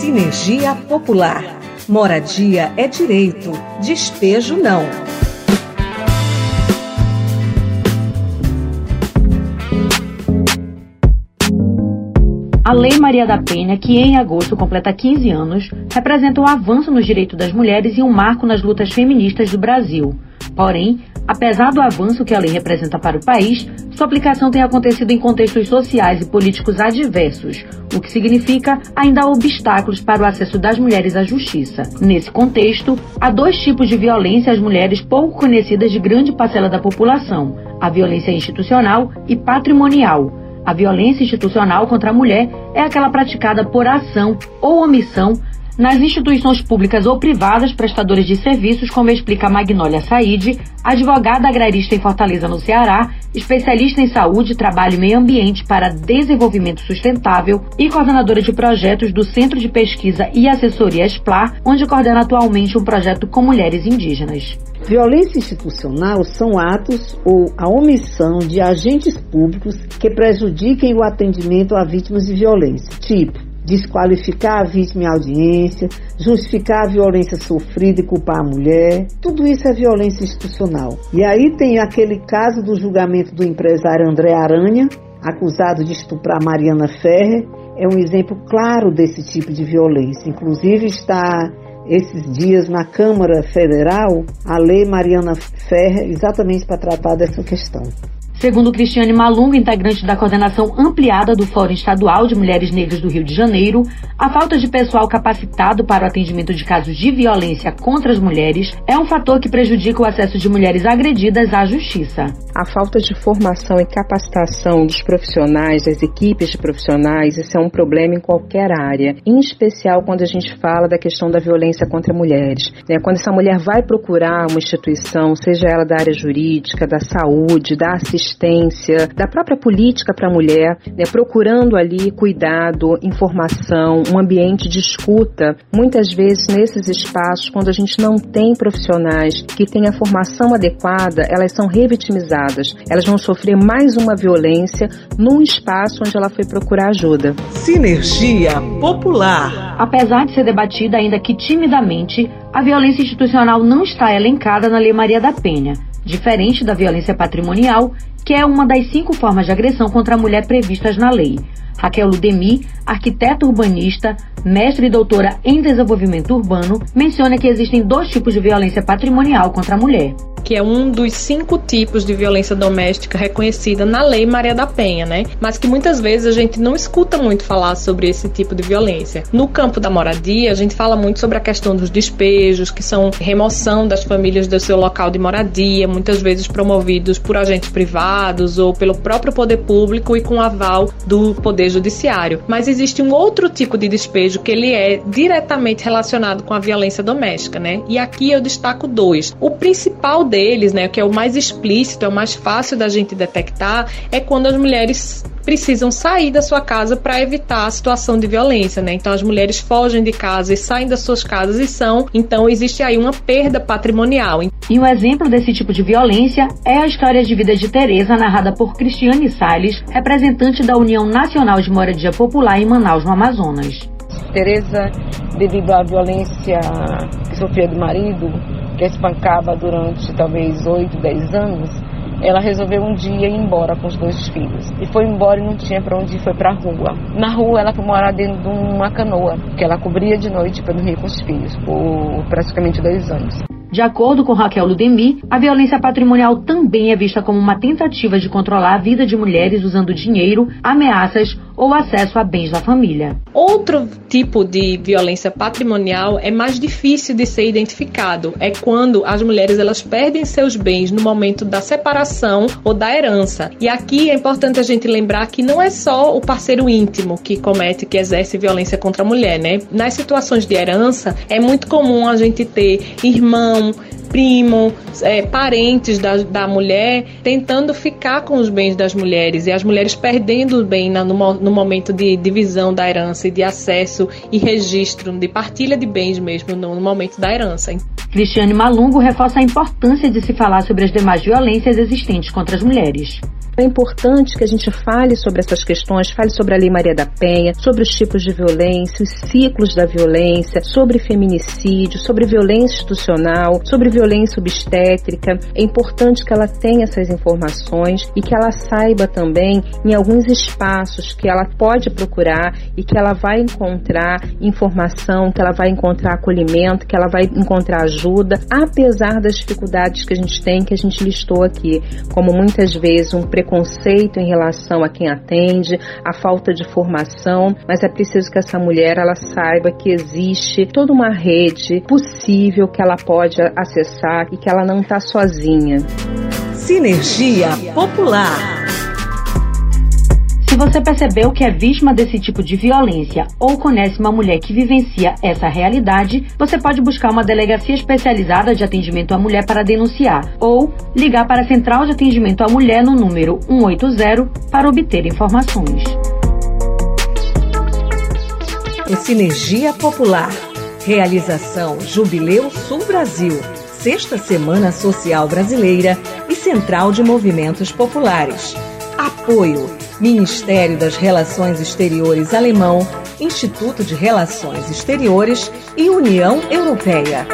Sinergia Popular. Moradia é direito, despejo não. A Lei Maria da Penha, que em agosto completa 15 anos, representa um avanço nos direitos das mulheres e um marco nas lutas feministas do Brasil. Porém, apesar do avanço que a lei representa para o país, sua aplicação tem acontecido em contextos sociais e políticos adversos, o que significa ainda obstáculos para o acesso das mulheres à justiça. Nesse contexto, há dois tipos de violência às mulheres pouco conhecidas de grande parcela da população: a violência institucional e patrimonial. A violência institucional contra a mulher é aquela praticada por ação ou omissão nas instituições públicas ou privadas prestadoras de serviços, como explica Magnólia Said, advogada agrarista em Fortaleza, no Ceará, especialista em saúde, trabalho e meio ambiente para desenvolvimento sustentável e coordenadora de projetos do Centro de Pesquisa e Assessoria SPLAR, onde coordena atualmente um projeto com mulheres indígenas. Violência institucional são atos ou a omissão de agentes públicos que prejudiquem o atendimento a vítimas de violência, tipo desqualificar a vítima em audiência, justificar a violência sofrida e culpar a mulher. Tudo isso é violência institucional. E aí tem aquele caso do julgamento do empresário André Aranha, acusado de estuprar Mariana Ferrer. É um exemplo claro desse tipo de violência. Inclusive está esses dias na Câmara Federal a lei Mariana Ferrer exatamente para tratar dessa questão. Segundo Cristiane Malunga, integrante da coordenação ampliada do Fórum Estadual de Mulheres Negras do Rio de Janeiro, a falta de pessoal capacitado para o atendimento de casos de violência contra as mulheres é um fator que prejudica o acesso de mulheres agredidas à justiça. A falta de formação e capacitação dos profissionais, das equipes de profissionais, isso é um problema em qualquer área, em especial quando a gente fala da questão da violência contra mulheres. Né? Quando essa mulher vai procurar uma instituição, seja ela da área jurídica, da saúde, da assistência, da própria política para a mulher, né, procurando ali cuidado, informação, um ambiente de escuta. Muitas vezes nesses espaços, quando a gente não tem profissionais que têm a formação adequada, elas são revitimizadas. Elas vão sofrer mais uma violência num espaço onde ela foi procurar ajuda. Sinergia Popular. Apesar de ser debatida ainda que timidamente, a violência institucional não está elencada na Lei Maria da Penha, diferente da violência patrimonial, que é uma das cinco formas de agressão contra a mulher previstas na lei. Raquel Ludemi, arquiteta urbanista, mestre e doutora em desenvolvimento urbano, menciona que existem dois tipos de violência patrimonial contra a mulher que é um dos cinco tipos de violência doméstica reconhecida na Lei Maria da Penha, né? Mas que muitas vezes a gente não escuta muito falar sobre esse tipo de violência. No campo da moradia, a gente fala muito sobre a questão dos despejos, que são remoção das famílias do seu local de moradia, muitas vezes promovidos por agentes privados ou pelo próprio poder público e com aval do poder judiciário. Mas existe um outro tipo de despejo que ele é diretamente relacionado com a violência doméstica, né? E aqui eu destaco dois. O principal deles, né, que é o mais explícito, é o mais fácil da gente detectar, é quando as mulheres precisam sair da sua casa para evitar a situação de violência, né? Então as mulheres fogem de casa e saem das suas casas e são, então existe aí uma perda patrimonial. E um exemplo desse tipo de violência é a história de vida de Teresa narrada por Cristiane Salles, representante da União Nacional de Moradia Popular em Manaus, no Amazonas. Teresa, devido à violência que sofria do marido, que espancava durante talvez 8, 10 anos, ela resolveu um dia ir embora com os dois filhos. E foi embora e não tinha para onde ir, foi para a rua. Na rua ela foi morar dentro de uma canoa, que ela cobria de noite para dormir com os filhos, por praticamente dois anos. De acordo com Raquel Ludemi, a violência patrimonial também é vista como uma tentativa de controlar a vida de mulheres usando dinheiro, ameaças ou acesso a bens da família. Outro tipo de violência patrimonial é mais difícil de ser identificado. É quando as mulheres elas perdem seus bens no momento da separação ou da herança. E aqui é importante a gente lembrar que não é só o parceiro íntimo que comete, que exerce violência contra a mulher, né? Nas situações de herança, é muito comum a gente ter irmão, primo, é, parentes da, da mulher tentando ficar com os bens das mulheres e as mulheres perdendo o bem na, no, no momento de divisão da herança e de acesso e registro, de partilha de bens mesmo no, no momento da herança. Cristiane Malungo reforça a importância de se falar sobre as demais violências existentes contra as mulheres. É importante que a gente fale sobre essas questões, fale sobre a Lei Maria da Penha, sobre os tipos de violência, os ciclos da violência, sobre feminicídio, sobre violência institucional, sobre violência obstétrica. É importante que ela tenha essas informações e que ela saiba também em alguns espaços que ela pode procurar e que ela vai encontrar informação, que ela vai encontrar acolhimento, que ela vai encontrar ajuda, apesar das dificuldades que a gente tem, que a gente listou aqui, como muitas vezes um preconceito em relação a quem atende, a falta de formação, mas é preciso que essa mulher ela saiba que existe toda uma rede possível que ela pode acessar e que ela não está sozinha. Sinergia Popular. Se você percebeu que é vítima desse tipo de violência ou conhece uma mulher que vivencia essa realidade, você pode buscar uma delegacia especializada de atendimento à mulher para denunciar ou ligar para a Central de Atendimento à Mulher no número 180 para obter informações. O Sinergia Popular. Realização Jubileu Sul Brasil. Sexta Semana Social Brasileira e Central de Movimentos Populares. Apoio Ministério das Relações Exteriores Alemão, Instituto de Relações Exteriores e União Europeia.